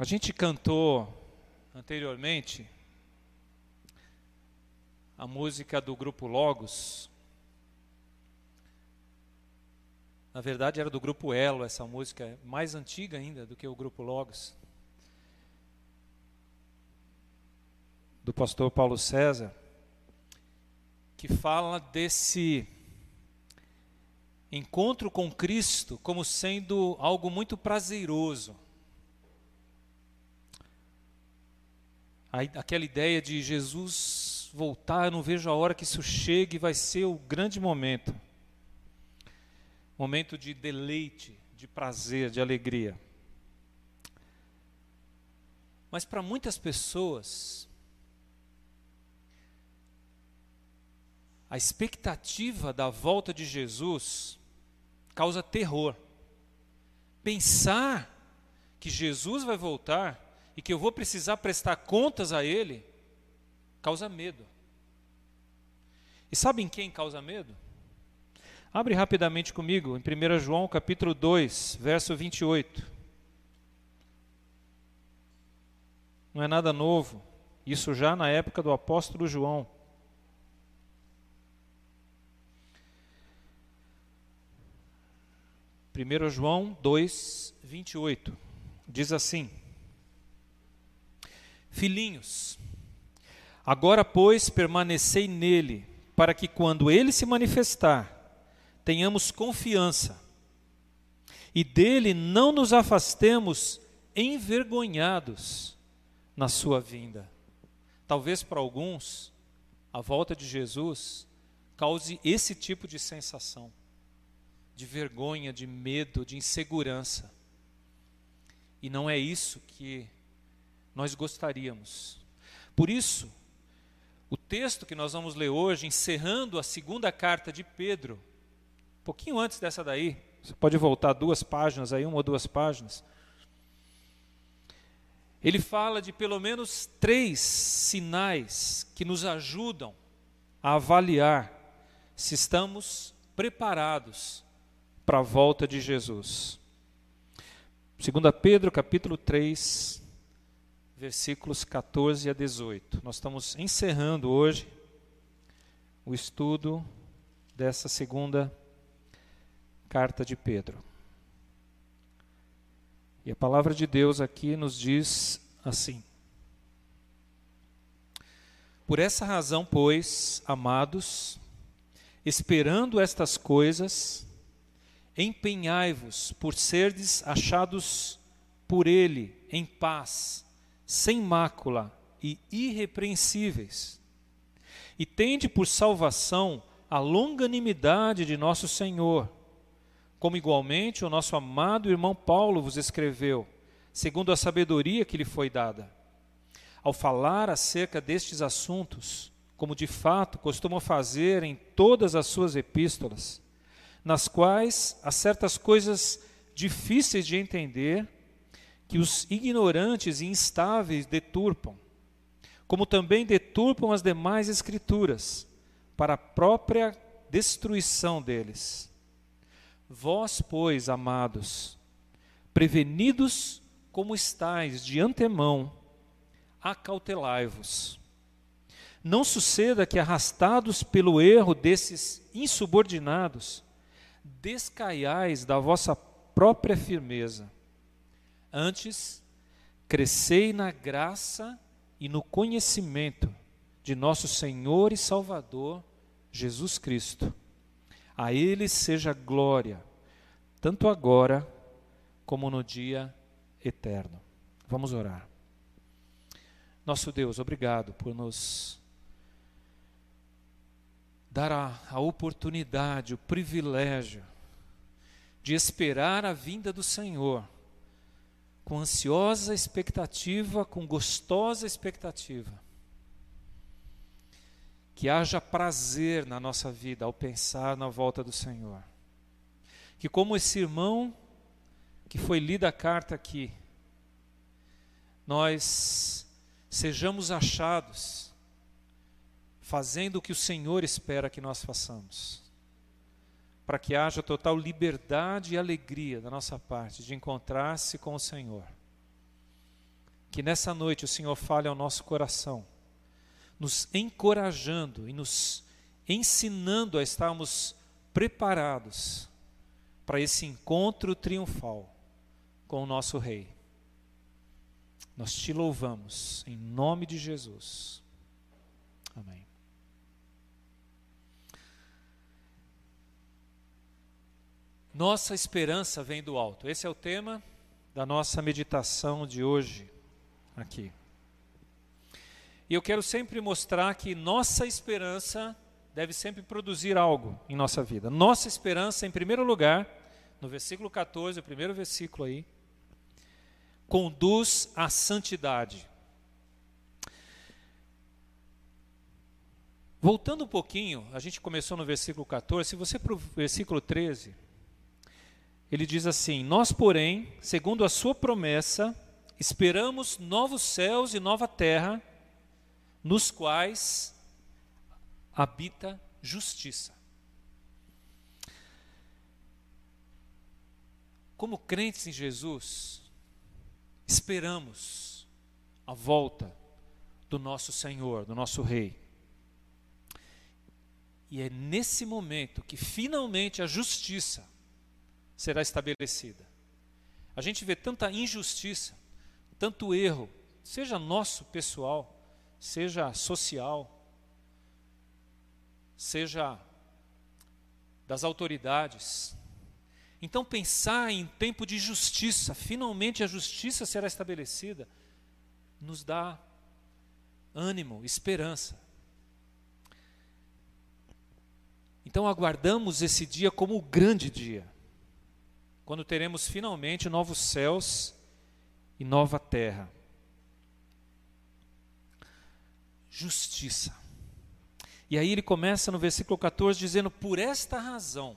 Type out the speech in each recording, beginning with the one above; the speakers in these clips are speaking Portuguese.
A gente cantou anteriormente a música do grupo Logos. Na verdade, era do grupo Elo, essa música é mais antiga ainda do que o grupo Logos. Do pastor Paulo César, que fala desse encontro com Cristo como sendo algo muito prazeroso. Aquela ideia de Jesus voltar, eu não vejo a hora que isso chegue, vai ser o grande momento. Momento de deleite, de prazer, de alegria. Mas para muitas pessoas, a expectativa da volta de Jesus causa terror. Pensar que Jesus vai voltar e que eu vou precisar prestar contas a Ele, causa medo. E sabem quem causa medo? Abre rapidamente comigo em 1 João capítulo 2, verso 28. Não é nada novo, isso já na época do apóstolo João. 1 João 2, 28 diz assim: Filhinhos, agora, pois, permanecei nele, para que quando ele se manifestar, tenhamos confiança e dele não nos afastemos envergonhados na sua vinda. Talvez para alguns, a volta de Jesus cause esse tipo de sensação, de vergonha, de medo, de insegurança. E não é isso que nós gostaríamos. Por isso, o texto que nós vamos ler hoje, encerrando a segunda carta de Pedro, um pouquinho antes dessa daí, você pode voltar duas páginas aí, uma ou duas páginas. Ele fala de pelo menos três sinais que nos ajudam a avaliar se estamos preparados para a volta de Jesus. 2 Pedro capítulo 3, versículos 14 a 18. Nós estamos encerrando hoje o estudo dessa segunda carta de Pedro. E a palavra de Deus aqui nos diz assim: Por essa razão, pois, amados, esperando estas coisas, empenhai-vos por serdes achados por ele em paz sem mácula e irrepreensíveis. E tende por salvação a longanimidade de nosso Senhor, como igualmente o nosso amado irmão Paulo vos escreveu, segundo a sabedoria que lhe foi dada. Ao falar acerca destes assuntos, como de fato costuma fazer em todas as suas epístolas, nas quais há certas coisas difíceis de entender, que os ignorantes e instáveis deturpam, como também deturpam as demais escrituras, para a própria destruição deles. Vós, pois, amados, prevenidos como estáis de antemão, acautelai-vos. Não suceda que, arrastados pelo erro desses insubordinados, descaiais da vossa própria firmeza Antes, crescei na graça e no conhecimento de nosso Senhor e Salvador Jesus Cristo. A Ele seja glória, tanto agora como no dia eterno. Vamos orar. Nosso Deus, obrigado por nos dar a, a oportunidade, o privilégio de esperar a vinda do Senhor com ansiosa expectativa, com gostosa expectativa. Que haja prazer na nossa vida ao pensar na volta do Senhor. Que, como esse irmão que foi lida a carta aqui, nós sejamos achados fazendo o que o Senhor espera que nós façamos para que haja total liberdade e alegria da nossa parte de encontrar-se com o Senhor. que nessa noite o Senhor fale ao nosso coração, nos encorajando e nos ensinando a estarmos preparados para esse encontro triunfal com o nosso Rei. Nós te louvamos em nome de Jesus. Amém. Nossa esperança vem do alto. Esse é o tema da nossa meditação de hoje aqui. E eu quero sempre mostrar que nossa esperança deve sempre produzir algo em nossa vida. Nossa esperança, em primeiro lugar, no versículo 14, o primeiro versículo aí, conduz à santidade. Voltando um pouquinho, a gente começou no versículo 14, se você para o versículo 13, ele diz assim: Nós, porém, segundo a sua promessa, esperamos novos céus e nova terra, nos quais habita justiça. Como crentes em Jesus, esperamos a volta do nosso Senhor, do nosso Rei. E é nesse momento que finalmente a justiça será estabelecida. A gente vê tanta injustiça, tanto erro, seja nosso pessoal, seja social, seja das autoridades. Então, pensar em tempo de justiça, finalmente a justiça será estabelecida, nos dá ânimo, esperança. Então, aguardamos esse dia como o grande dia, quando teremos finalmente novos céus e nova terra. Justiça. E aí ele começa no versículo 14 dizendo: Por esta razão,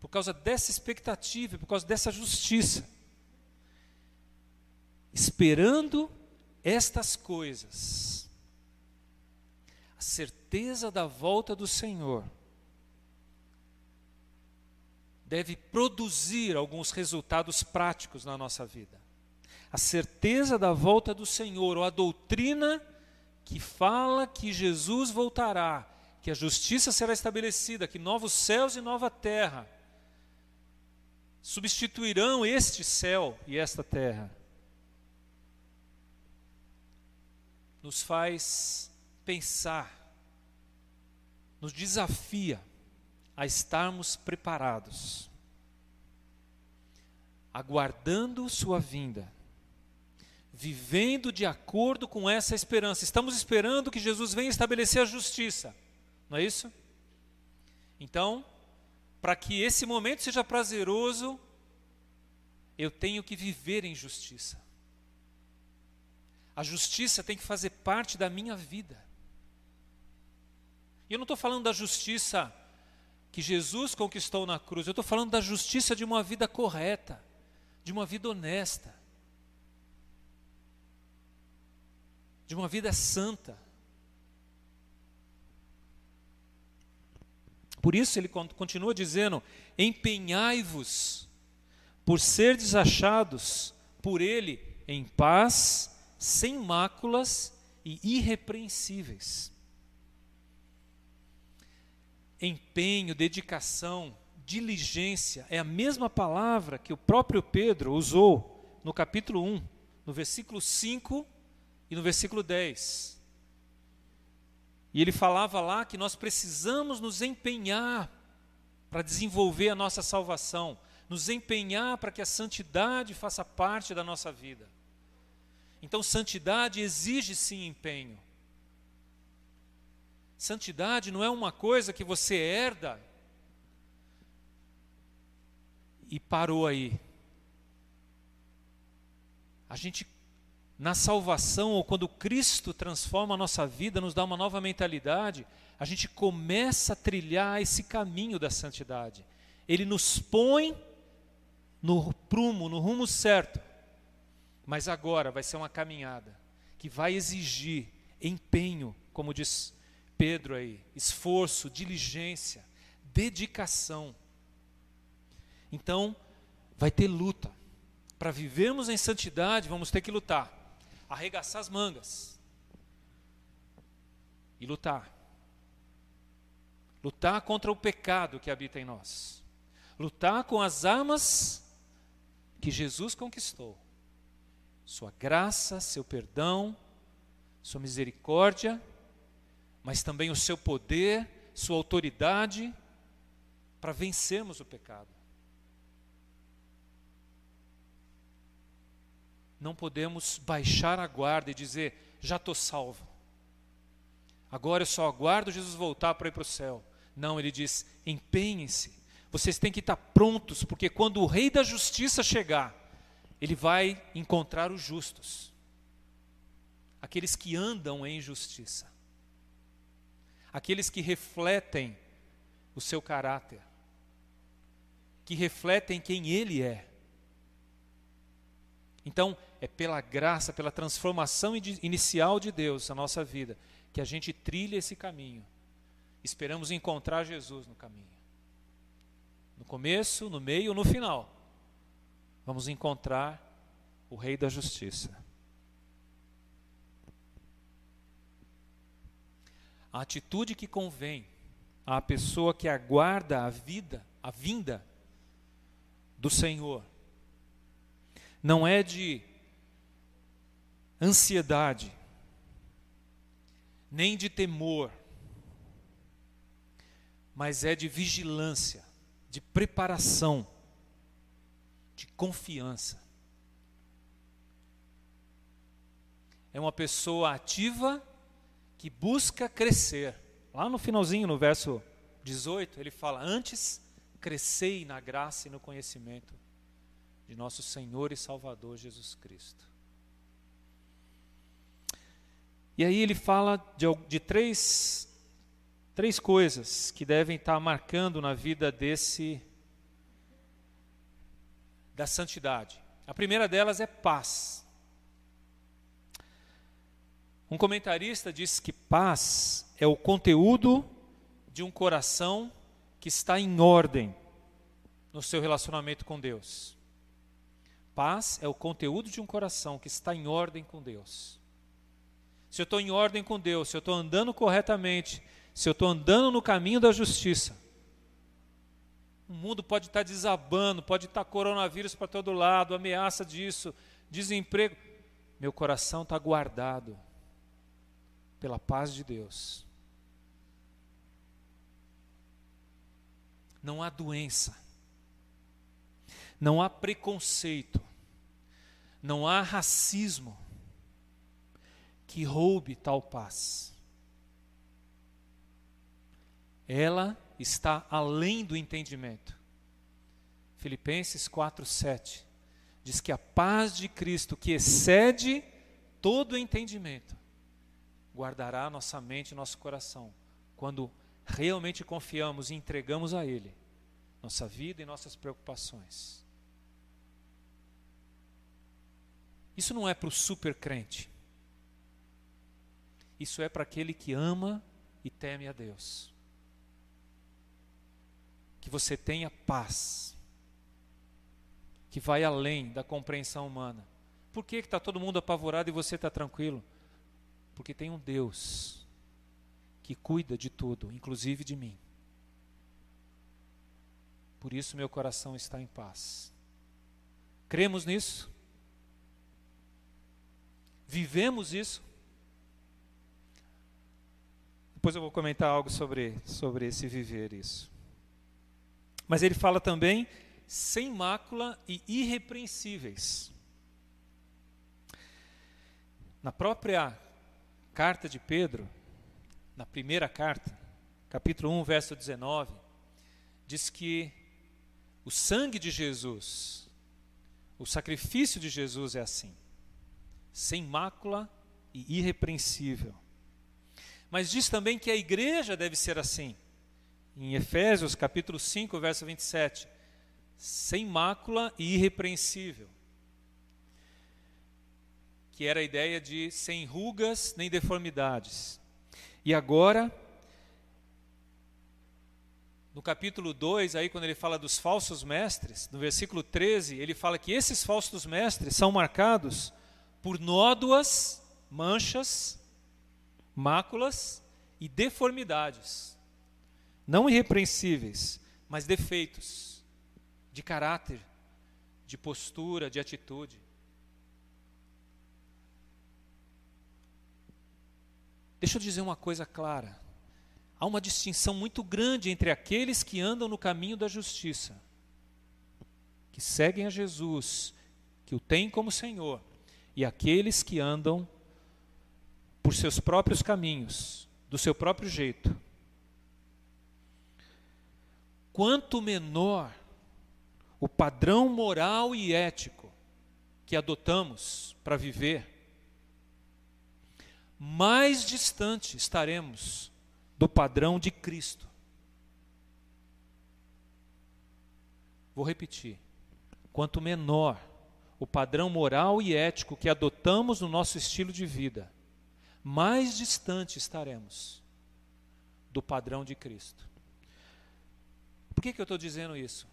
por causa dessa expectativa, por causa dessa justiça, esperando estas coisas, a certeza da volta do Senhor deve produzir alguns resultados práticos na nossa vida. A certeza da volta do Senhor, ou a doutrina que fala que Jesus voltará, que a justiça será estabelecida, que novos céus e nova terra substituirão este céu e esta terra. Nos faz pensar, nos desafia a estarmos preparados, aguardando Sua vinda vivendo de acordo com essa esperança. Estamos esperando que Jesus venha estabelecer a justiça, não é isso? Então, para que esse momento seja prazeroso, eu tenho que viver em justiça. A justiça tem que fazer parte da minha vida. E eu não estou falando da justiça que Jesus conquistou na cruz, eu estou falando da justiça de uma vida correta, de uma vida honesta. de uma vida santa. Por isso ele continua dizendo: empenhai-vos por ser desachados por ele em paz, sem máculas e irrepreensíveis. Empenho, dedicação, diligência é a mesma palavra que o próprio Pedro usou no capítulo 1, no versículo 5 e no versículo 10. E ele falava lá que nós precisamos nos empenhar para desenvolver a nossa salvação, nos empenhar para que a santidade faça parte da nossa vida. Então, santidade exige sim empenho. Santidade não é uma coisa que você herda e parou aí. A gente na salvação, ou quando Cristo transforma a nossa vida, nos dá uma nova mentalidade, a gente começa a trilhar esse caminho da santidade. Ele nos põe no prumo, no rumo certo. Mas agora vai ser uma caminhada que vai exigir empenho, como diz Pedro aí, esforço, diligência, dedicação. Então, vai ter luta. Para vivermos em santidade, vamos ter que lutar. arregaçar as mangas e lutar. Lutar contra o pecado que habita em nós. Lutar com as armas que Jesus conquistou. Sua graça, seu perdão, sua misericórdia, mas também o seu poder, sua autoridade para vencermos o pecado. Não podemos baixar a guarda e dizer, já estou salvo. Agora eu só aguardo Jesus voltar para ir para o céu. Não, ele diz: empenhem-se. Vocês têm que estar prontos, porque quando o Rei da Justiça chegar, ele vai encontrar os justos, aqueles que andam em justiça, aqueles que refletem o seu caráter, que refletem quem ele é. Então, é pela graça, pela transformação inicial de Deus na nossa vida, que a gente trilha esse caminho. Esperamos encontrar Jesus no caminho. No começo, no meio, no final. Vamos encontrar o Rei da Justiça. A atitude que convém à pessoa que aguarda a vida, a vinda do Senhor, não é de ansiedade, nem de temor, mas é de vigilância, de preparação, de confiança. É uma pessoa ativa que busca crescer. Lá no finalzinho, no verso 18, ele fala: Antes crescei na graça e no conhecimento de nosso Senhor e Salvador Jesus Cristo. E aí ele fala de, de três, três coisas que devem estar marcando na vida desse da santidade. A primeira delas é paz. Um comentarista diz que paz é o conteúdo de um coração que está em ordem no seu relacionamento com Deus. Paz é o conteúdo de um coração que está em ordem com Deus se eu estou em ordem com Deus, se eu estou andando corretamente, se eu estou andando no caminho da justiça. O mundo pode estar desabando, pode estar coronavírus para todo lado, ameaça disso, desemprego. Meu coração está guardado pela paz de Deus. Não há doença, não há preconceito, não há racismo que roube tal paz. Ela está além do entendimento. Filipenses 4:7 diz que a paz de Cristo, que excede todo entendimento, guardará nossa mente e nosso coração quando realmente confiamos e entregamos a Ele nossa vida e nossas preocupações. Isso não é para o super crente. Isso é para aquele que ama e teme a Deus. Que você tenha paz, que vai além da compreensão humana. Por que está todo mundo apavorado e você está tranquilo? Porque tem um Deus que cuida de tudo, inclusive de mim. Por isso meu coração está em paz. Cremos nisso? Vivemos isso? Depois eu vou comentar algo sobre, sobre esse viver isso. Mas ele fala também sem mácula e irrepreensíveis. Na própria carta de Pedro, na primeira carta, capítulo 1, verso 19, diz que o sangue de Jesus, o sacrifício de Jesus é assim, sem mácula e irrepreensível. Mas diz também que a igreja deve ser assim. Em Efésios, capítulo 5, verso 27, sem mácula e irrepreensível. Que era a ideia de sem rugas nem deformidades. E agora, no capítulo 2, aí quando ele fala dos falsos mestres, no versículo 13, ele fala que esses falsos mestres são marcados por nódoas, manchas, máculas e deformidades, não irrepreensíveis, mas defeitos de caráter, de postura, de atitude. Deixa eu dizer uma coisa clara. Há uma distinção muito grande entre aqueles que andam no caminho da justiça, que seguem a Jesus, que o têm como Senhor, e aqueles que andam por seus próprios caminhos, do seu próprio jeito. Quanto menor o padrão moral e ético que adotamos para viver, mais distante estaremos do padrão de Cristo. Vou repetir. Quanto menor o padrão moral e ético que adotamos no nosso estilo de vida, mais distante estaremos do padrão de Cristo. Por que, que eu estou dizendo isso?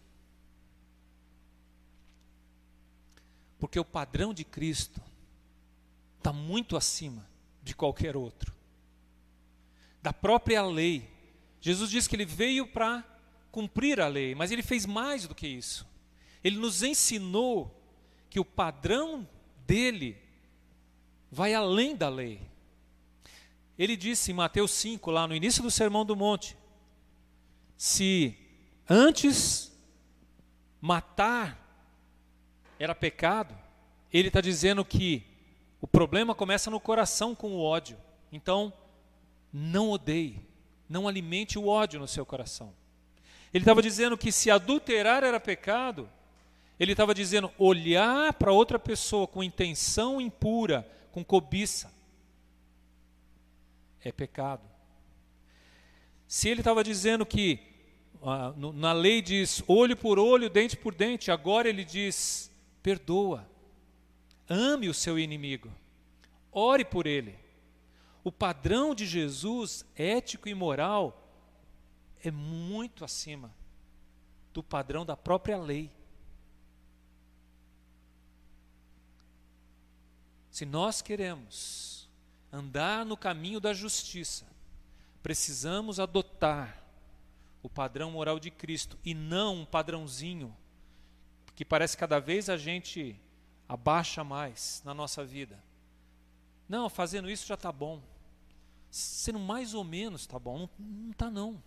Porque o padrão de Cristo está muito acima de qualquer outro. Da própria lei. Jesus diz que ele veio para cumprir a lei, mas ele fez mais do que isso. Ele nos ensinou que o padrão dele vai além da lei. Ele disse em Mateus 5, lá no início do Sermão do Monte: se antes matar era pecado, ele está dizendo que o problema começa no coração com o ódio. Então, não odeie, não alimente o ódio no seu coração. Ele estava dizendo que se adulterar era pecado, ele estava dizendo olhar para outra pessoa com intenção impura, com cobiça, é pecado. Se ele estava dizendo que ah, na lei diz olho por olho, dente por dente, agora ele diz perdoa, ame o seu inimigo, ore por ele. O padrão de Jesus, ético e moral, é muito acima do padrão da própria lei. Se nós queremos andar no caminho da justiça, precisamos adotar o padrão moral de Cristo e não um padrãozinho que parece cada vez a gente abaixa mais na nossa vida. Não, fazendo isso já está bom. Sendo mais ou menos está bom. Não está não.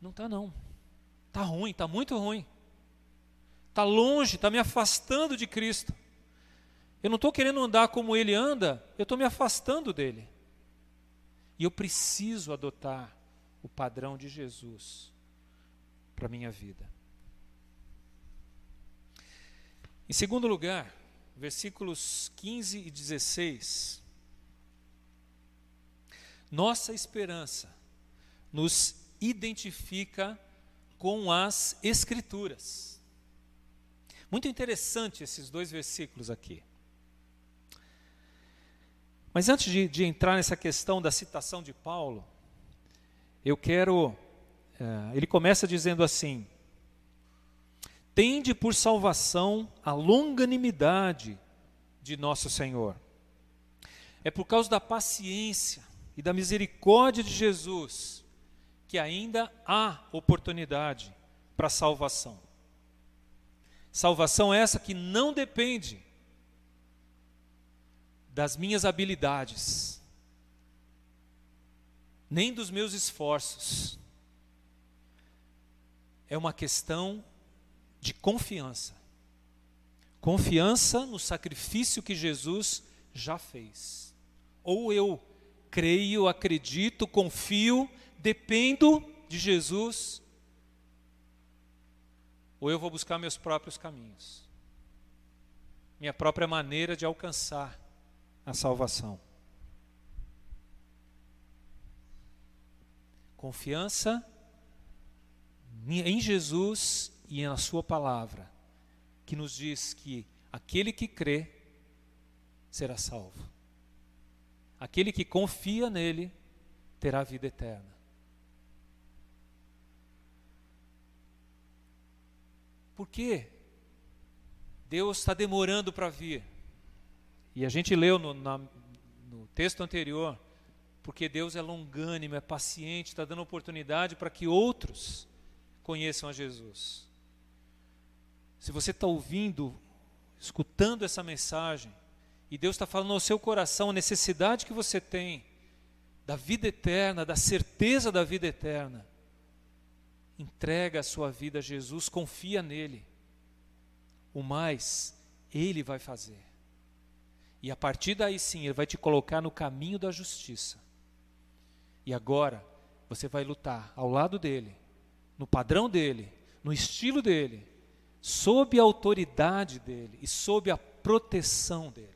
Não está não. Está ruim, está muito ruim. Está longe, está me afastando de Cristo. Eu não estou querendo andar como Ele anda, eu estou me afastando dele. E eu preciso adotar o padrão de Jesus para a minha vida. Em segundo lugar, versículos 15 e 16. Nossa esperança nos identifica com as Escrituras. Muito interessante esses dois versículos aqui. Mas antes de, de entrar nessa questão da citação de Paulo, eu quero. Uh, ele começa dizendo assim: Tende por salvação a longanimidade de nosso Senhor. É por causa da paciência e da misericórdia de Jesus que ainda há oportunidade para salvação. Salvação essa que não depende das minhas habilidades, nem dos meus esforços. É uma questão de confiança. Confiança no sacrifício que Jesus já fez. Ou eu creio, acredito, confio, dependo de Jesus, ou eu vou buscar meus próprios caminhos, minha própria maneira de alcançar a salvação. Confiança em Jesus e na Sua palavra, que nos diz que aquele que crê será salvo. Aquele que confia nele terá vida eterna. Por que Deus está demorando para vir? E a gente leu no, na, no texto anterior, porque Deus é longânimo, é paciente, está dando oportunidade para que outros conheçam a Jesus. Se você está ouvindo, escutando essa mensagem, e Deus está falando ao seu coração a necessidade que você tem da vida eterna, da certeza da vida eterna, entrega a sua vida a Jesus, confia nele. O mais, ele vai fazer. E a partir daí sim, Ele vai te colocar no caminho da justiça. E agora, você vai lutar ao lado dele, no padrão dele, no estilo dele, sob a autoridade dele e sob a proteção dele.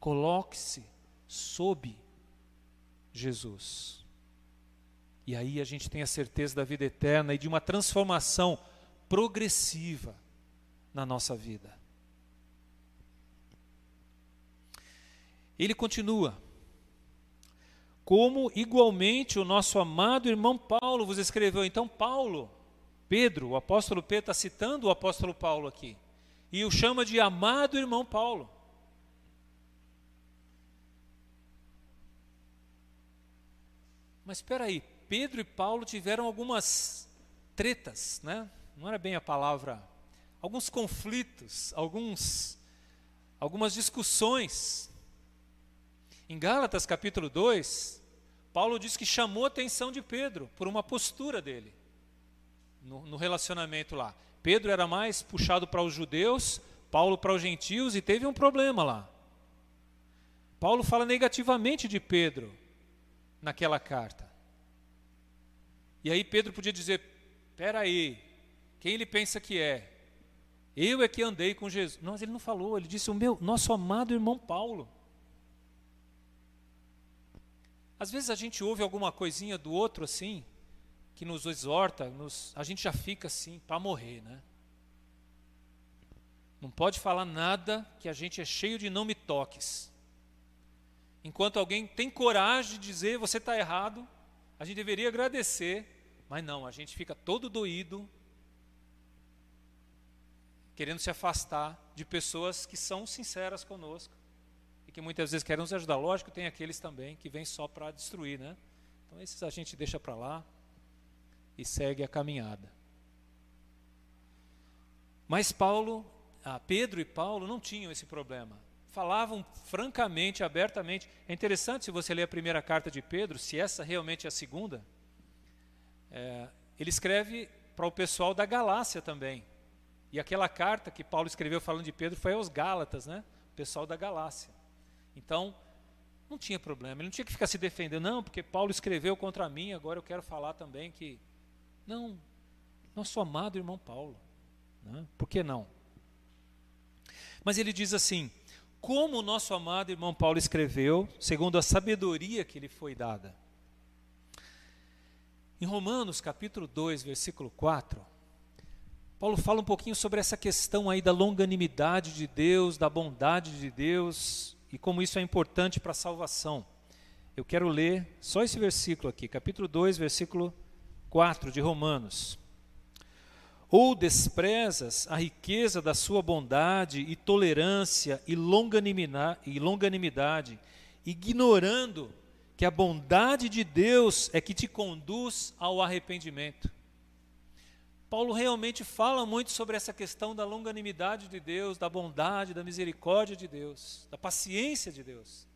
Coloque-se sob Jesus. E aí a gente tem a certeza da vida eterna e de uma transformação progressiva na nossa vida. Ele continua. Como igualmente o nosso amado irmão Paulo vos escreveu. Então, Paulo, Pedro, o apóstolo Pedro está citando o apóstolo Paulo aqui. E o chama de amado irmão Paulo. Mas espera aí, Pedro e Paulo tiveram algumas tretas, né? Não era bem a palavra, alguns conflitos, alguns algumas discussões. Em Gálatas capítulo 2, Paulo diz que chamou a atenção de Pedro por uma postura dele no, no relacionamento lá. Pedro era mais puxado para os judeus, Paulo para os gentios e teve um problema lá. Paulo fala negativamente de Pedro naquela carta. E aí Pedro podia dizer: Espera aí, quem ele pensa que é? Eu é que andei com Jesus. Mas ele não falou, ele disse: O meu, nosso amado irmão Paulo. Às vezes a gente ouve alguma coisinha do outro assim, que nos exorta, nos, a gente já fica assim, para morrer, né? Não pode falar nada que a gente é cheio de não me toques. Enquanto alguém tem coragem de dizer você está errado, a gente deveria agradecer, mas não, a gente fica todo doído, querendo se afastar de pessoas que são sinceras conosco que muitas vezes querem nos ajudar. Lógico, tem aqueles também que vêm só para destruir, né? Então esses a gente deixa para lá e segue a caminhada. Mas Paulo, ah, Pedro e Paulo não tinham esse problema. Falavam francamente, abertamente. É interessante se você ler a primeira carta de Pedro, se essa realmente é a segunda. É, ele escreve para o pessoal da Galácia também. E aquela carta que Paulo escreveu falando de Pedro foi aos Gálatas, né? O pessoal da Galácia. Então, não tinha problema, ele não tinha que ficar se defendendo, não, porque Paulo escreveu contra mim, agora eu quero falar também que. Não, nosso amado irmão Paulo. Né? Por que não? Mas ele diz assim: como o nosso amado irmão Paulo escreveu, segundo a sabedoria que lhe foi dada. Em Romanos capítulo 2, versículo 4, Paulo fala um pouquinho sobre essa questão aí da longanimidade de Deus, da bondade de Deus, e como isso é importante para a salvação. Eu quero ler só esse versículo aqui, capítulo 2, versículo 4 de Romanos. Ou desprezas a riqueza da sua bondade e tolerância e longanimidade, ignorando que a bondade de Deus é que te conduz ao arrependimento. Paulo realmente fala muito sobre essa questão da longanimidade de Deus, da bondade, da misericórdia de Deus, da paciência de Deus.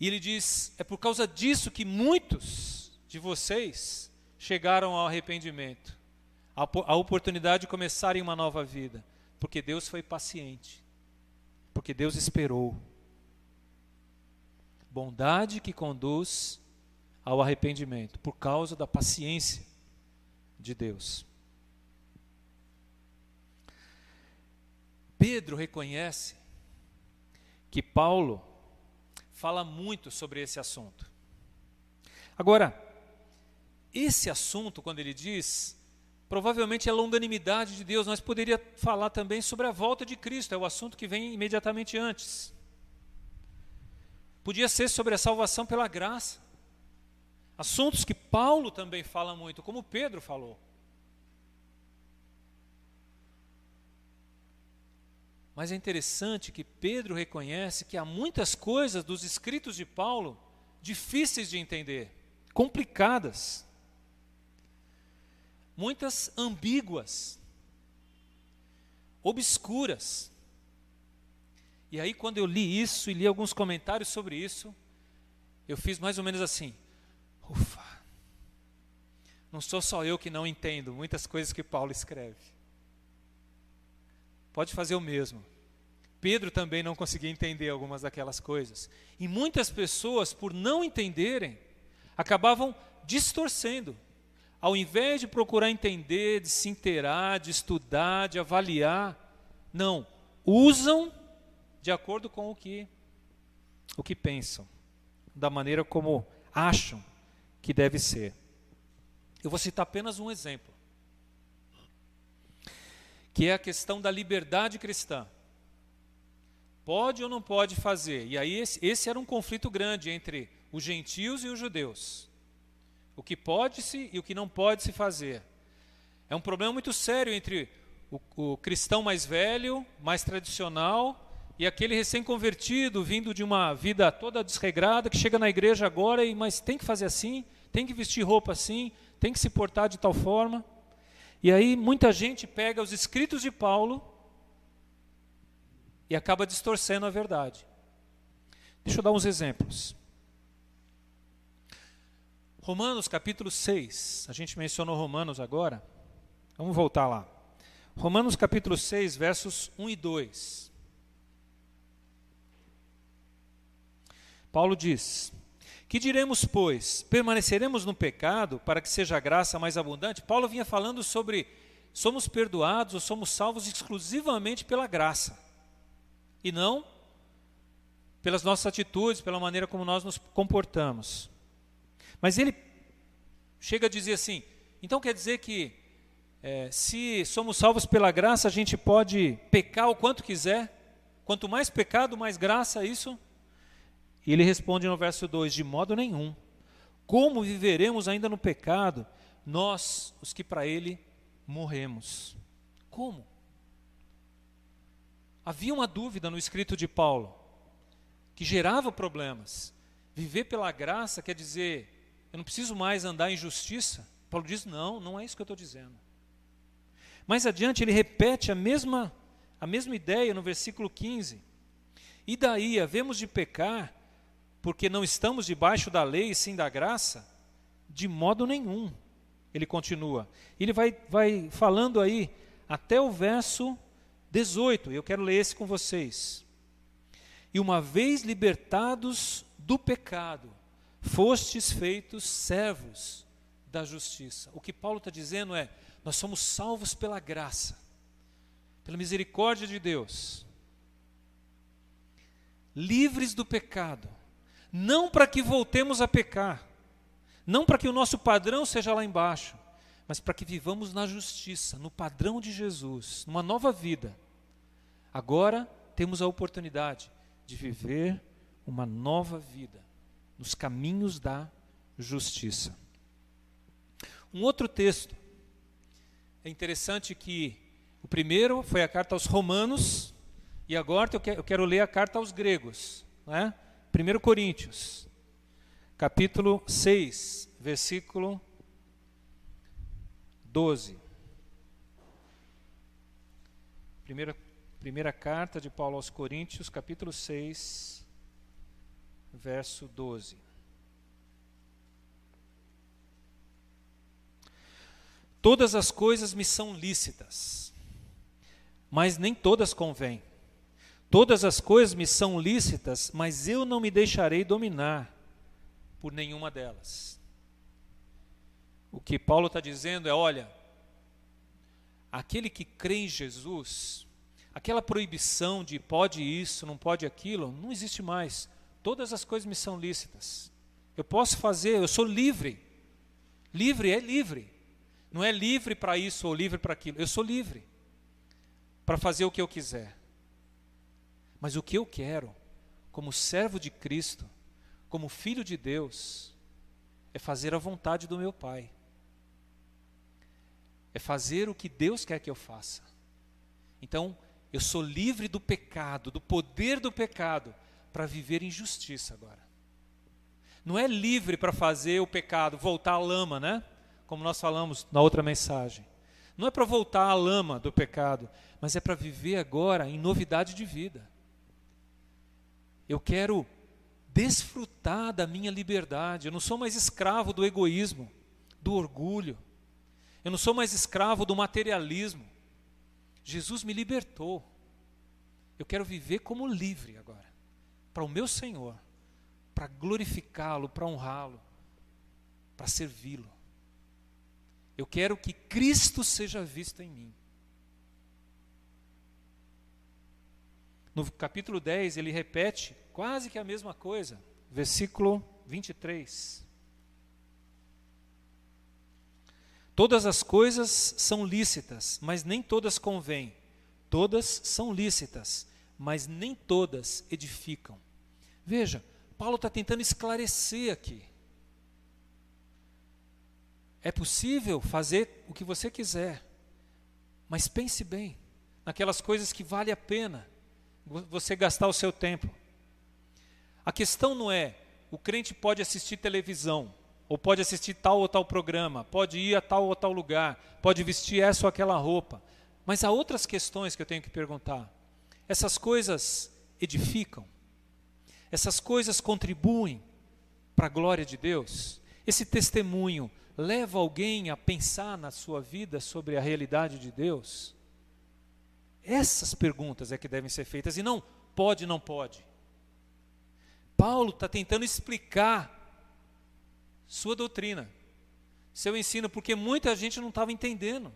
E ele diz: é por causa disso que muitos de vocês chegaram ao arrependimento, à oportunidade de começarem uma nova vida, porque Deus foi paciente, porque Deus esperou. Bondade que conduz ao arrependimento, por causa da paciência de Deus. Pedro reconhece que Paulo fala muito sobre esse assunto. Agora, esse assunto, quando ele diz, provavelmente é a longanimidade de Deus, nós poderia falar também sobre a volta de Cristo, é o assunto que vem imediatamente antes. Podia ser sobre a salvação pela graça. Assuntos que Paulo também fala muito, como Pedro falou. Mas é interessante que Pedro reconhece que há muitas coisas dos escritos de Paulo difíceis de entender, complicadas, muitas ambíguas, obscuras. E aí, quando eu li isso e li alguns comentários sobre isso, eu fiz mais ou menos assim: ufa, não sou só eu que não entendo muitas coisas que Paulo escreve. Pode fazer o mesmo. Pedro também não conseguia entender algumas daquelas coisas. E muitas pessoas, por não entenderem, acabavam distorcendo. Ao invés de procurar entender, de se inteirar, de estudar, de avaliar, não, usam de acordo com o que o que pensam, da maneira como acham que deve ser. Eu vou citar apenas um exemplo, que é a questão da liberdade cristã. Pode ou não pode fazer? E aí esse, esse era um conflito grande entre os gentios e os judeus. O que pode se e o que não pode se fazer. É um problema muito sério entre o, o cristão mais velho, mais tradicional, e aquele recém-convertido, vindo de uma vida toda desregrada, que chega na igreja agora e mas tem que fazer assim, tem que vestir roupa assim, tem que se portar de tal forma. E aí muita gente pega os escritos de Paulo e acaba distorcendo a verdade. Deixa eu dar uns exemplos. Romanos capítulo 6, a gente mencionou Romanos agora. Vamos voltar lá. Romanos capítulo 6, versos 1 e 2. Paulo diz: Que diremos, pois? Permaneceremos no pecado para que seja a graça mais abundante? Paulo vinha falando sobre somos perdoados ou somos salvos exclusivamente pela graça e não pelas nossas atitudes, pela maneira como nós nos comportamos. Mas ele chega a dizer assim: então quer dizer que é, se somos salvos pela graça, a gente pode pecar o quanto quiser? Quanto mais pecado, mais graça, isso? E ele responde no verso 2: De modo nenhum. Como viveremos ainda no pecado, nós, os que para ele morremos? Como? Havia uma dúvida no escrito de Paulo que gerava problemas. Viver pela graça quer dizer, eu não preciso mais andar em justiça? Paulo diz: não, não é isso que eu estou dizendo. Mais adiante, ele repete a mesma, a mesma ideia no versículo 15. E daí, havemos de pecar porque não estamos debaixo da lei, sim da graça? De modo nenhum. Ele continua. Ele vai, vai falando aí até o verso 18, eu quero ler esse com vocês. E uma vez libertados do pecado, fostes feitos servos da justiça. O que Paulo está dizendo é: nós somos salvos pela graça, pela misericórdia de Deus, livres do pecado, não para que voltemos a pecar, não para que o nosso padrão seja lá embaixo, mas para que vivamos na justiça, no padrão de Jesus, numa nova vida. Agora temos a oportunidade de viver uma nova vida nos caminhos da justiça. Um outro texto é interessante que o primeiro foi a carta aos Romanos e agora eu quero ler a carta aos gregos, né? 1 Coríntios, capítulo 6, versículo 12. Primeira, primeira carta de Paulo aos Coríntios, capítulo 6, verso 12. Todas as coisas me são lícitas, mas nem todas convêm. Todas as coisas me são lícitas, mas eu não me deixarei dominar por nenhuma delas. O que Paulo está dizendo é: olha, aquele que crê em Jesus, aquela proibição de pode isso, não pode aquilo, não existe mais. Todas as coisas me são lícitas. Eu posso fazer, eu sou livre. Livre é livre. Não é livre para isso ou livre para aquilo. Eu sou livre para fazer o que eu quiser. Mas o que eu quero, como servo de Cristo, como filho de Deus, é fazer a vontade do meu Pai. É fazer o que Deus quer que eu faça. Então, Eu sou livre do pecado, do poder do pecado, para viver em justiça agora. Não é livre para fazer o pecado voltar à lama, né? Como nós falamos na outra mensagem. Não é para voltar à lama do pecado, mas é para viver agora em novidade de vida. Eu quero desfrutar da minha liberdade. Eu não sou mais escravo do egoísmo, do orgulho. Eu não sou mais escravo do materialismo. Jesus me libertou. Eu quero viver como livre agora, para o meu Senhor, para glorificá-lo, para honrá-lo, para servi-lo. Eu quero que Cristo seja visto em mim. No capítulo 10, ele repete quase que a mesma coisa, versículo 23. Todas as coisas são lícitas, mas nem todas convêm. Todas são lícitas, mas nem todas edificam. Veja, Paulo está tentando esclarecer aqui. É possível fazer o que você quiser, mas pense bem naquelas coisas que vale a pena você gastar o seu tempo. A questão não é o crente pode assistir televisão, ou pode assistir tal ou tal programa, pode ir a tal ou tal lugar, pode vestir essa ou aquela roupa. Mas há outras questões que eu tenho que perguntar. Essas coisas edificam? Essas coisas contribuem para a glória de Deus? Esse testemunho leva alguém a pensar na sua vida sobre a realidade de Deus? Essas perguntas é que devem ser feitas e não pode, não pode. Paulo está tentando explicar sua doutrina, seu ensino, porque muita gente não estava entendendo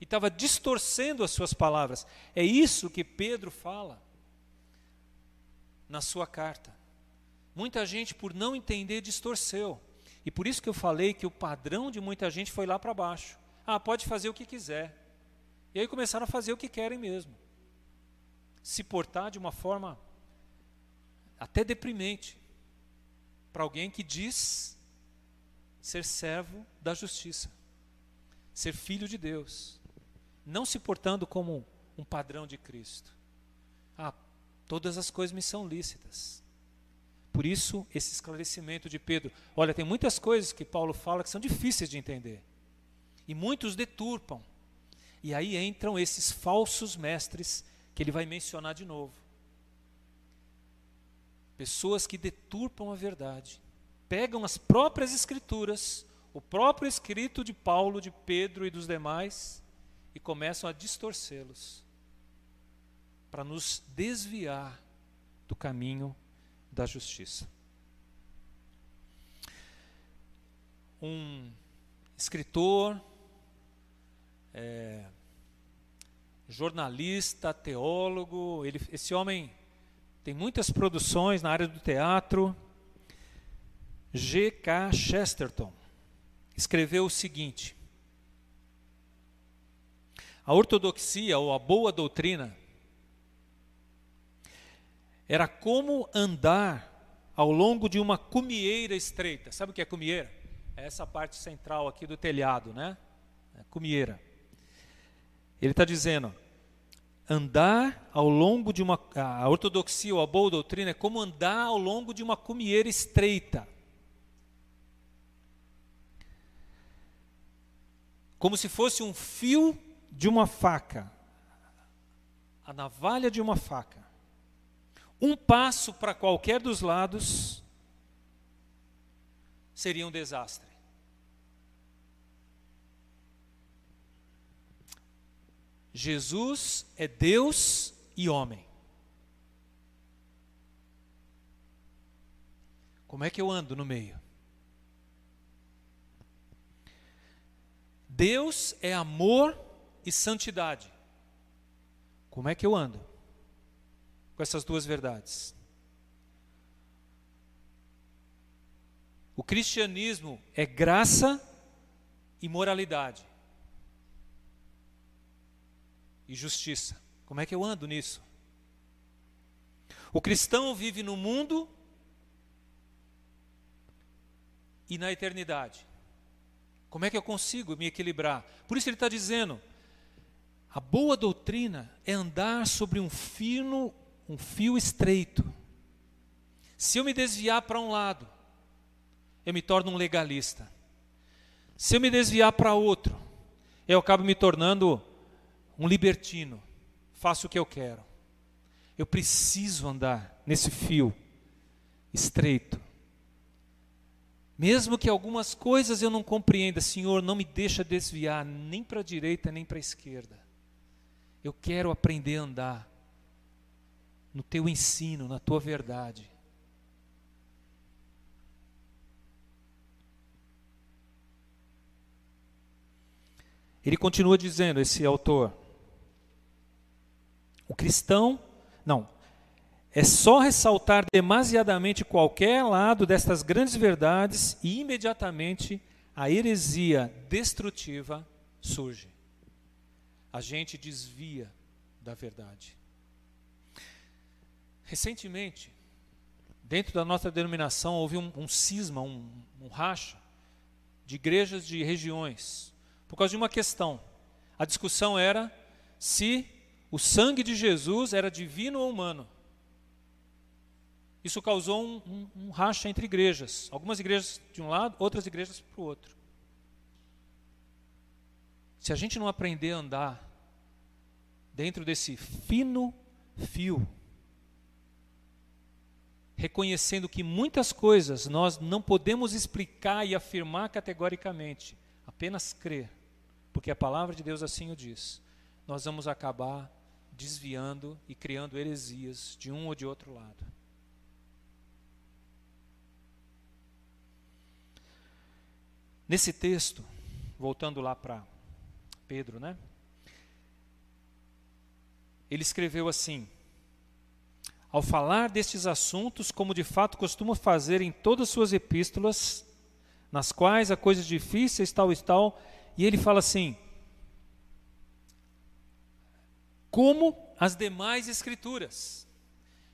e estava distorcendo as suas palavras. É isso que Pedro fala na sua carta. Muita gente, por não entender, distorceu. E por isso que eu falei que o padrão de muita gente foi lá para baixo. Ah, pode fazer o que quiser. E aí começaram a fazer o que querem mesmo. Se portar de uma forma até deprimente para alguém que diz ser servo da justiça, ser filho de Deus, não se portando como um padrão de Cristo. Ah, todas as coisas me são lícitas. Por isso, esse esclarecimento de Pedro. Olha, tem muitas coisas que Paulo fala que são difíceis de entender. E muitos deturpam. E aí entram esses falsos mestres que ele vai mencionar de novo. Pessoas que deturpam a verdade, pegam as próprias escrituras, o próprio escrito de Paulo, de Pedro e dos demais, e começam a distorcê-los para nos desviar do caminho da justiça. Um escritor, é, jornalista, teólogo, ele, esse homem tem muitas produções na área do teatro. G.K. Chesterton escreveu o seguinte: A ortodoxia ou a boa doutrina era como andar ao longo de uma cumieira estreita. Sabe o que é cumieira? É essa parte central aqui do telhado, né? É cumieira. Ele está dizendo: andar ao longo de uma. A ortodoxia ou a boa doutrina é como andar ao longo de uma cumieira estreita. Como se fosse um fio de uma faca. A navalha de uma faca um passo para qualquer dos lados seria um desastre. Jesus é Deus e homem. Como é que eu ando no meio? Deus é amor e santidade. Como é que eu ando? com essas duas verdades. O cristianismo é graça e moralidade. E justiça. Como é que eu ando nisso? O cristão vive no mundo e na eternidade. Como é que eu consigo me equilibrar? Por isso ele está dizendo: A boa doutrina é andar sobre um fino, um fio estreito. Se eu me desviar para um lado, eu me torno um legalista. Se eu me desviar para outro, eu acabo me tornando um libertino. Faço o que eu quero. Eu preciso andar nesse fio estreito. Mesmo que algumas coisas eu não compreenda, Senhor, não me deixa desviar nem para a direita nem para a esquerda. Eu quero aprender a andar no teu ensino, na tua verdade. Ele continua dizendo, esse autor, o cristão, não, é só ressaltar demasiadamente qualquer lado destas grandes verdades e imediatamente a heresia destrutiva surge a gente desvia da verdade. Recentemente, dentro da nossa denominação, houve um, um cisma, um, um racha de igrejas de regiões, por causa de uma questão. A discussão era se o sangue de Jesus era divino ou humano. Isso causou um, um, um racha entre igrejas. Algumas igrejas de um lado, outras igrejas para o outro. Se a gente não aprender a andar dentro desse fino fio, reconhecendo que muitas coisas nós não podemos explicar e afirmar categoricamente, apenas crer, porque a palavra de Deus assim o diz, nós vamos acabar desviando e criando heresias de um ou de outro lado. Nesse texto, voltando lá para Pedro, né? Ele escreveu assim: Ao falar destes assuntos, como de fato costuma fazer em todas suas epístolas, nas quais há coisas difíceis, tal e tal, e ele fala assim: Como as demais escrituras.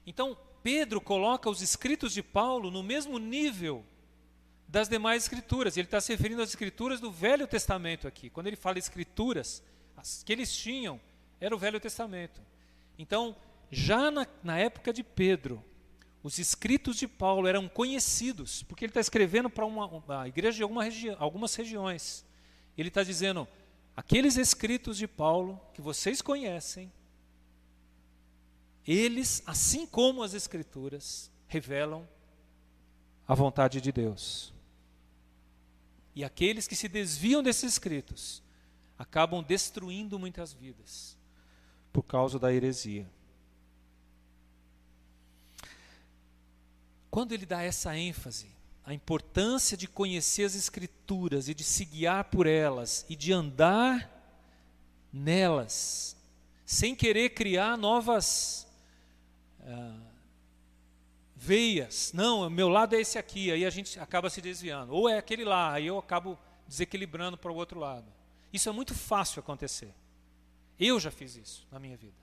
Então, Pedro coloca os escritos de Paulo no mesmo nível das demais escrituras. Ele está se referindo às escrituras do Velho Testamento aqui. Quando ele fala escrituras, as que eles tinham era o Velho Testamento. Então, já na, na época de Pedro, os escritos de Paulo eram conhecidos, porque ele está escrevendo para uma, uma, igreja de alguma regi algumas regiões. Ele está dizendo: aqueles escritos de Paulo que vocês conhecem, eles, assim como as Escrituras, revelam a vontade de Deus. E aqueles que se desviam desses escritos acabam destruindo muitas vidas por causa da heresia. Quando ele dá essa ênfase, a importância de conhecer as Escrituras e de se guiar por elas e de andar nelas, sem querer criar novas uh, veias. Não, meu lado é esse aqui, aí a gente acaba se desviando. Ou é aquele lá, aí eu acabo desequilibrando para o outro lado. Isso é muito fácil acontecer. Eu já fiz isso na minha vida.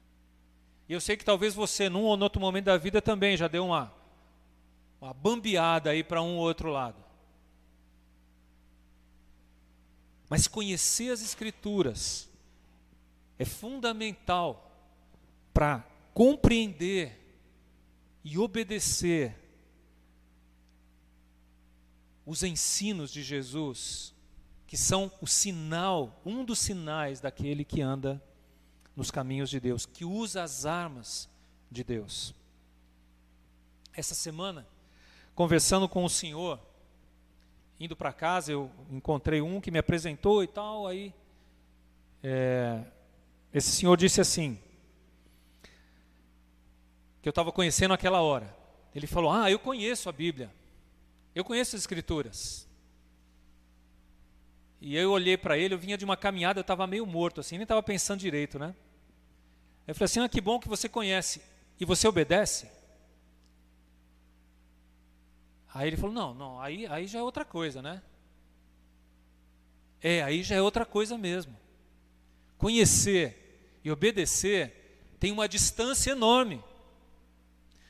E eu sei que talvez você, num ou outro momento da vida, também já deu uma, uma bambeada aí para um ou outro lado. Mas conhecer as Escrituras é fundamental para compreender e obedecer os ensinos de Jesus, que são o sinal, um dos sinais daquele que anda nos caminhos de Deus, que usa as armas de Deus. Essa semana, conversando com o senhor, indo para casa, eu encontrei um que me apresentou e tal, aí é, esse senhor disse assim, que eu estava conhecendo aquela hora. Ele falou: Ah, eu conheço a Bíblia, eu conheço as Escrituras. E eu olhei para ele, eu vinha de uma caminhada, eu estava meio morto, assim, nem estava pensando direito, né? Eu falei assim: ah, que bom que você conhece. E você obedece? Aí ele falou: não, não, aí, aí já é outra coisa, né? É, aí já é outra coisa mesmo. Conhecer e obedecer tem uma distância enorme.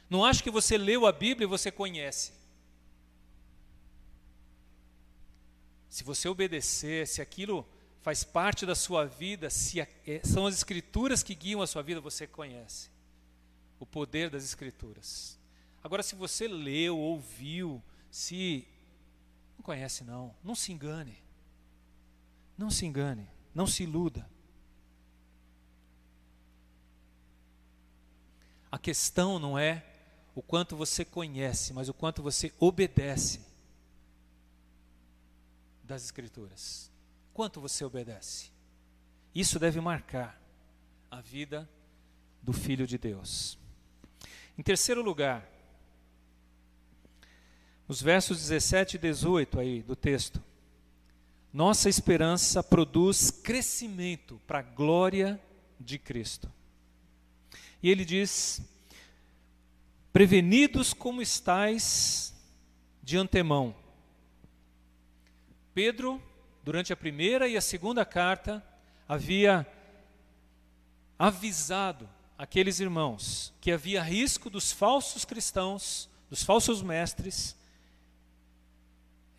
Não acho que você leu a Bíblia e você conhece. Se você obedecer, se aquilo faz parte da sua vida, se é, são as escrituras que guiam a sua vida, você conhece o poder das escrituras. Agora, se você leu, ouviu, se não conhece não, não se engane. Não se engane, não se iluda. A questão não é o quanto você conhece, mas o quanto você obedece das Escrituras. Quanto você obedece? Isso deve marcar a vida do Filho de Deus. Em terceiro lugar, os versos 17 e 18 aí do texto. Nossa esperança produz crescimento para a glória de Cristo. E ele diz: Prevenidos como estais de antemão. Pedro, durante a primeira e a segunda carta, havia avisado aqueles irmãos que havia risco dos falsos cristãos, dos falsos mestres,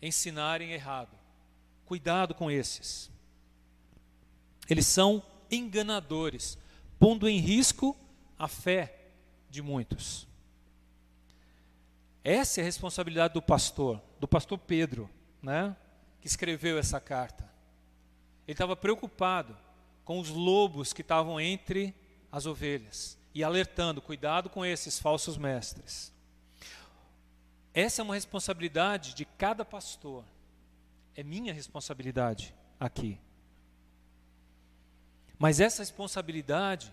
ensinarem errado. Cuidado com esses. Eles são enganadores, pondo em risco a fé de muitos. Essa é a responsabilidade do pastor, do pastor Pedro, né, que escreveu essa carta. Ele estava preocupado com os lobos que estavam entre as ovelhas e alertando: cuidado com esses falsos mestres. Essa é uma responsabilidade de cada pastor. É minha responsabilidade aqui. Mas essa responsabilidade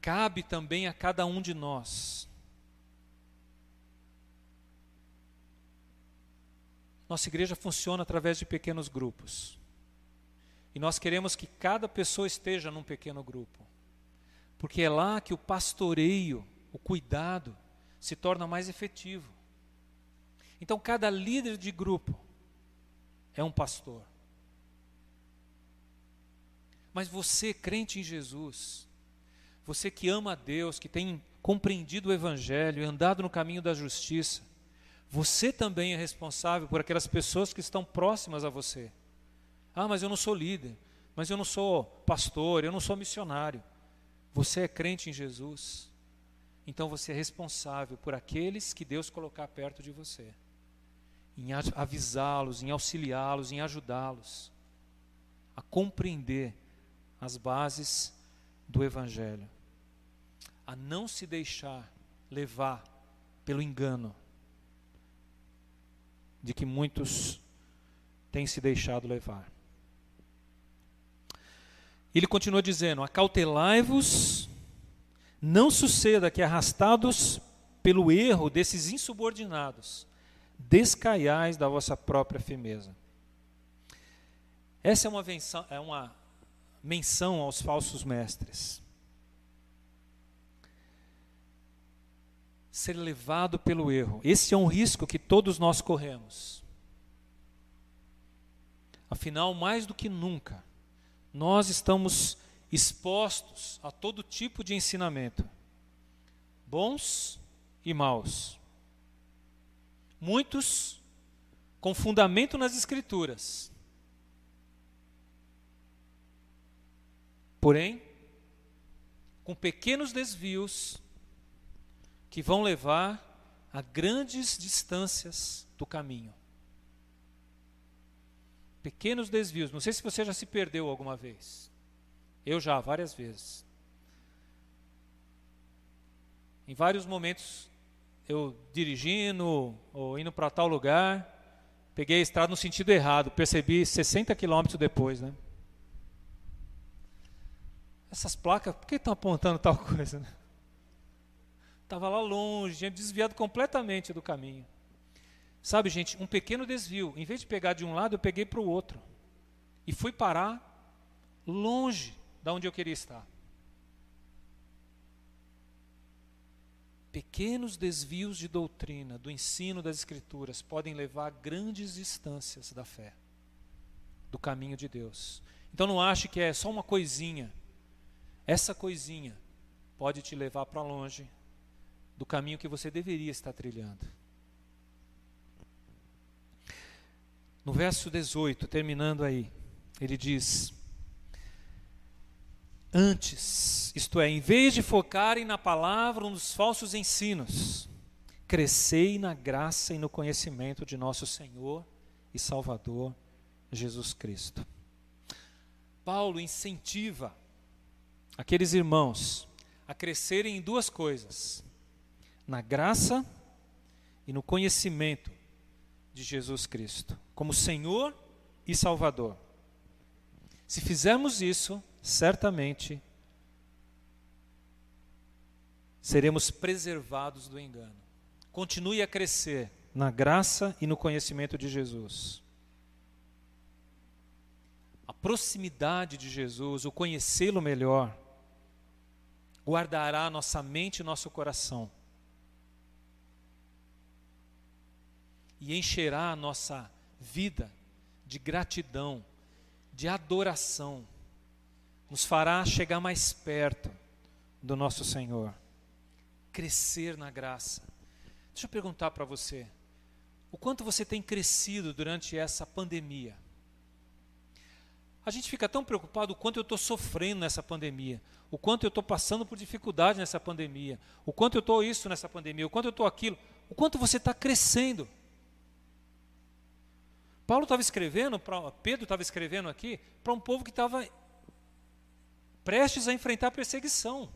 cabe também a cada um de nós. Nossa igreja funciona através de pequenos grupos. E nós queremos que cada pessoa esteja num pequeno grupo. Porque é lá que o pastoreio, o cuidado, se torna mais efetivo. Então, cada líder de grupo é um pastor. Mas você, crente em Jesus, você que ama a Deus, que tem compreendido o Evangelho e andado no caminho da justiça, você também é responsável por aquelas pessoas que estão próximas a você. Ah, mas eu não sou líder, mas eu não sou pastor, eu não sou missionário. Você é crente em Jesus, então você é responsável por aqueles que Deus colocar perto de você, em avisá-los, em auxiliá-los, em ajudá-los a compreender as bases do Evangelho a não se deixar levar pelo engano de que muitos têm se deixado levar. Ele continua dizendo: Acautelai-vos, não suceda que, arrastados pelo erro desses insubordinados, descaiais da vossa própria firmeza. Essa é uma, menção, é uma menção aos falsos mestres. ser levado pelo erro. Esse é um risco que todos nós corremos. Afinal, mais do que nunca, nós estamos expostos a todo tipo de ensinamento, bons e maus. Muitos com fundamento nas Escrituras. Porém, com pequenos desvios que vão levar a grandes distâncias do caminho. Pequenos desvios. Não sei se você já se perdeu alguma vez. Eu já, várias vezes. Em vários momentos, eu dirigindo ou indo para tal lugar, peguei a estrada no sentido errado, percebi 60 quilômetros depois, né? Essas placas, por que estão apontando tal coisa? Né? Estava lá longe, tinha desviado completamente do caminho. Sabe, gente, um pequeno desvio. Em vez de pegar de um lado, eu peguei para o outro. E fui parar longe da onde eu queria estar. Pequenos desvios de doutrina, do ensino das Escrituras, podem levar a grandes distâncias da fé, do caminho de Deus. Então não ache que é só uma coisinha. Essa coisinha pode te levar para longe do caminho que você deveria estar trilhando. No verso 18, terminando aí, Ele diz: Antes, isto é, em vez de focarem na palavra ou nos falsos ensinos, crescei na graça e no conhecimento de nosso Senhor e Salvador Jesus Cristo. Paulo incentiva aqueles irmãos a crescerem em duas coisas: na graça e no conhecimento de Jesus Cristo, como Senhor e Salvador. Se fizermos isso, certamente seremos preservados do engano. Continue a crescer na graça e no conhecimento de Jesus. A proximidade de Jesus, o conhecê-lo melhor, guardará nossa mente e nosso coração. E encherá a nossa vida de gratidão, de adoração, nos fará chegar mais perto do nosso Senhor, crescer na graça. Deixa eu perguntar para você: o quanto você tem crescido durante essa pandemia? A gente fica tão preocupado o quanto eu estou sofrendo nessa pandemia, o quanto eu estou passando por dificuldade nessa pandemia, o quanto eu estou isso nessa pandemia, o quanto eu estou aquilo, o quanto você está crescendo. Paulo estava escrevendo, pra, Pedro estava escrevendo aqui, para um povo que estava prestes a enfrentar perseguição.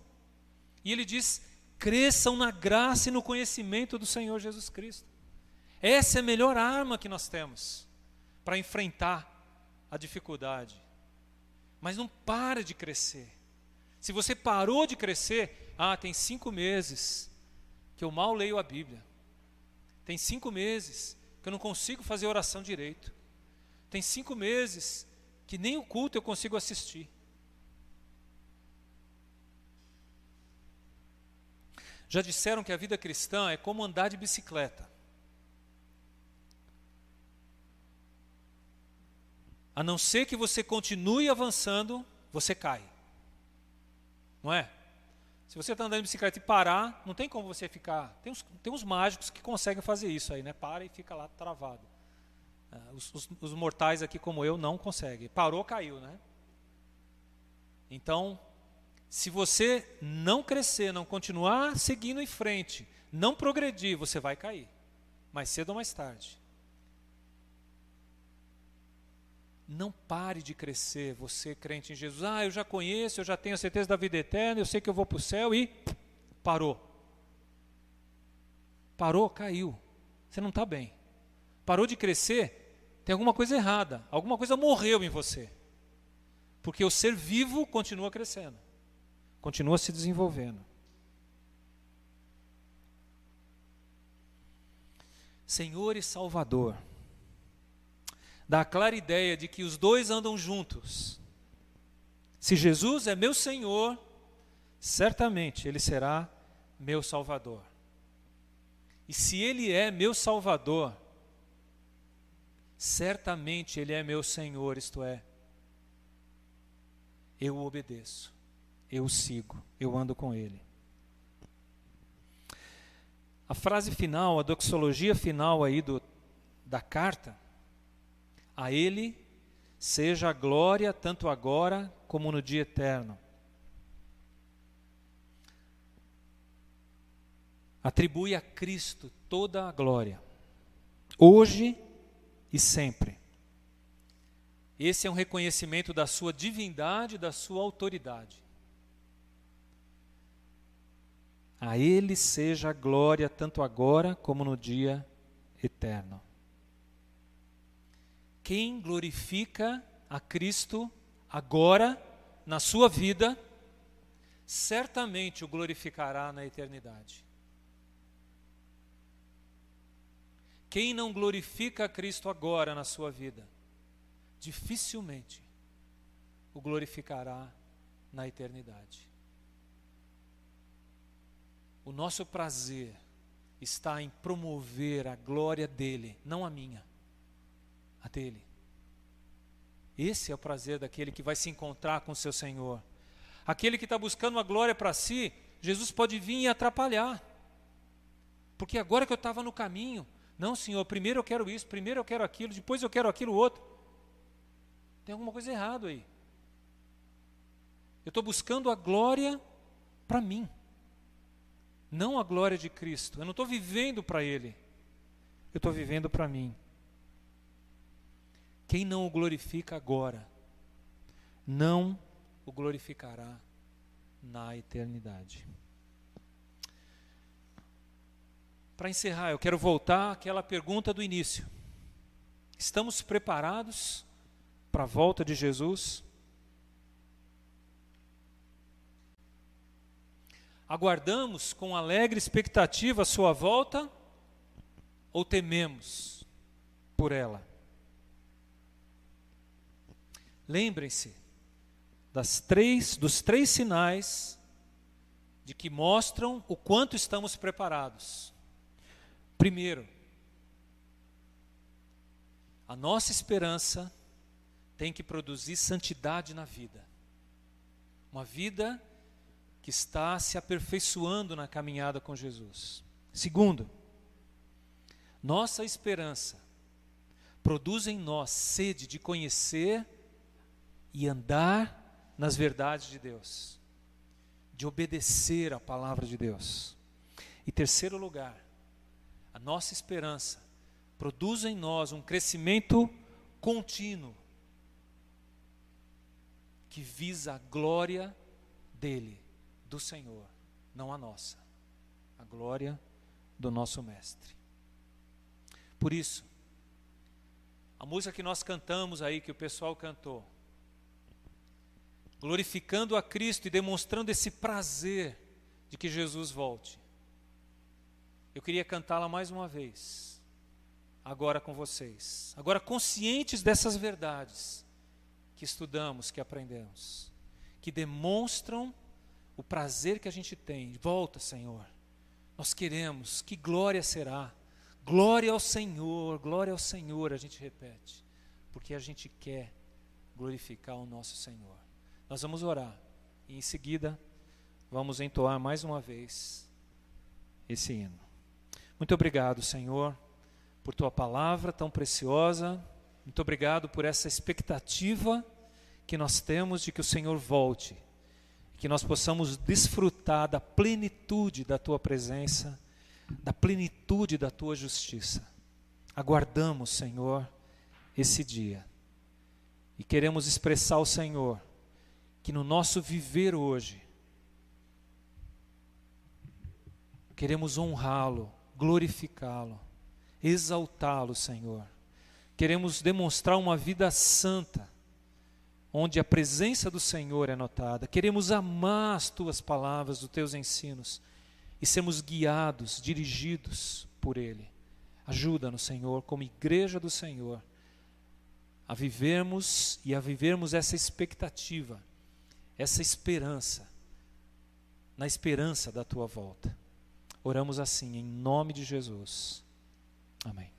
E ele diz: cresçam na graça e no conhecimento do Senhor Jesus Cristo. Essa é a melhor arma que nós temos para enfrentar a dificuldade. Mas não para de crescer. Se você parou de crescer, ah, tem cinco meses que eu mal leio a Bíblia. Tem cinco meses que eu não consigo fazer oração direito. Tem cinco meses que nem o culto eu consigo assistir. Já disseram que a vida cristã é como andar de bicicleta. A não ser que você continue avançando, você cai. Não é? Se você está andando de bicicleta e parar, não tem como você ficar. Tem uns, tem uns mágicos que conseguem fazer isso aí, né? Para e fica lá travado. Ah, os, os, os mortais aqui, como eu, não conseguem. Parou, caiu, né? Então, se você não crescer, não continuar seguindo em frente, não progredir, você vai cair. Mais cedo ou mais tarde. Não pare de crescer, você crente em Jesus. Ah, eu já conheço, eu já tenho a certeza da vida eterna, eu sei que eu vou para o céu e parou. Parou, caiu. Você não está bem. Parou de crescer, tem alguma coisa errada. Alguma coisa morreu em você. Porque o ser vivo continua crescendo, continua se desenvolvendo. Senhor e Salvador dá a clara ideia de que os dois andam juntos. Se Jesus é meu Senhor, certamente Ele será meu Salvador. E se Ele é meu Salvador, certamente Ele é meu Senhor, isto é, eu o obedeço, eu sigo, eu ando com Ele. A frase final, a doxologia final aí do, da carta, a Ele seja a glória tanto agora como no dia eterno. Atribui a Cristo toda a glória, hoje e sempre. Esse é um reconhecimento da sua divindade, da sua autoridade. A Ele seja a glória tanto agora como no dia eterno. Quem glorifica a Cristo agora, na sua vida, certamente o glorificará na eternidade. Quem não glorifica a Cristo agora na sua vida, dificilmente o glorificará na eternidade. O nosso prazer está em promover a glória dele, não a minha a dele. Esse é o prazer daquele que vai se encontrar com seu Senhor. Aquele que está buscando uma glória para si, Jesus pode vir e atrapalhar. Porque agora que eu estava no caminho, não, Senhor, primeiro eu quero isso, primeiro eu quero aquilo, depois eu quero aquilo outro. Tem alguma coisa errada aí. Eu estou buscando a glória para mim, não a glória de Cristo. Eu não estou vivendo para Ele, eu estou vivendo para mim. Quem não o glorifica agora, não o glorificará na eternidade. Para encerrar, eu quero voltar àquela pergunta do início. Estamos preparados para a volta de Jesus? Aguardamos com alegre expectativa a sua volta ou tememos por ela? Lembrem-se das três, dos três sinais de que mostram o quanto estamos preparados. Primeiro, a nossa esperança tem que produzir santidade na vida. Uma vida que está se aperfeiçoando na caminhada com Jesus. Segundo, nossa esperança produz em nós sede de conhecer e andar nas verdades de Deus, de obedecer a palavra de Deus. E terceiro lugar, a nossa esperança produz em nós um crescimento contínuo que visa a glória dele, do Senhor, não a nossa, a glória do nosso Mestre. Por isso, a música que nós cantamos aí, que o pessoal cantou, glorificando a Cristo e demonstrando esse prazer de que Jesus volte. Eu queria cantá-la mais uma vez, agora com vocês, agora conscientes dessas verdades que estudamos, que aprendemos, que demonstram o prazer que a gente tem. Volta, Senhor. Nós queremos, que glória será. Glória ao Senhor, glória ao Senhor, a gente repete, porque a gente quer glorificar o nosso Senhor. Nós vamos orar e em seguida vamos entoar mais uma vez esse hino. Muito obrigado, Senhor, por tua palavra tão preciosa. Muito obrigado por essa expectativa que nós temos de que o Senhor volte, que nós possamos desfrutar da plenitude da tua presença, da plenitude da tua justiça. Aguardamos, Senhor, esse dia. E queremos expressar ao Senhor que no nosso viver hoje, queremos honrá-lo glorificá-lo, exaltá-lo, Senhor. Queremos demonstrar uma vida santa, onde a presença do Senhor é notada. Queremos amar as tuas palavras, os teus ensinos e sermos guiados, dirigidos por Ele. Ajuda-nos, Senhor, como igreja do Senhor, a vivermos e a vivermos essa expectativa, essa esperança, na esperança da tua volta. Oramos assim, em nome de Jesus. Amém.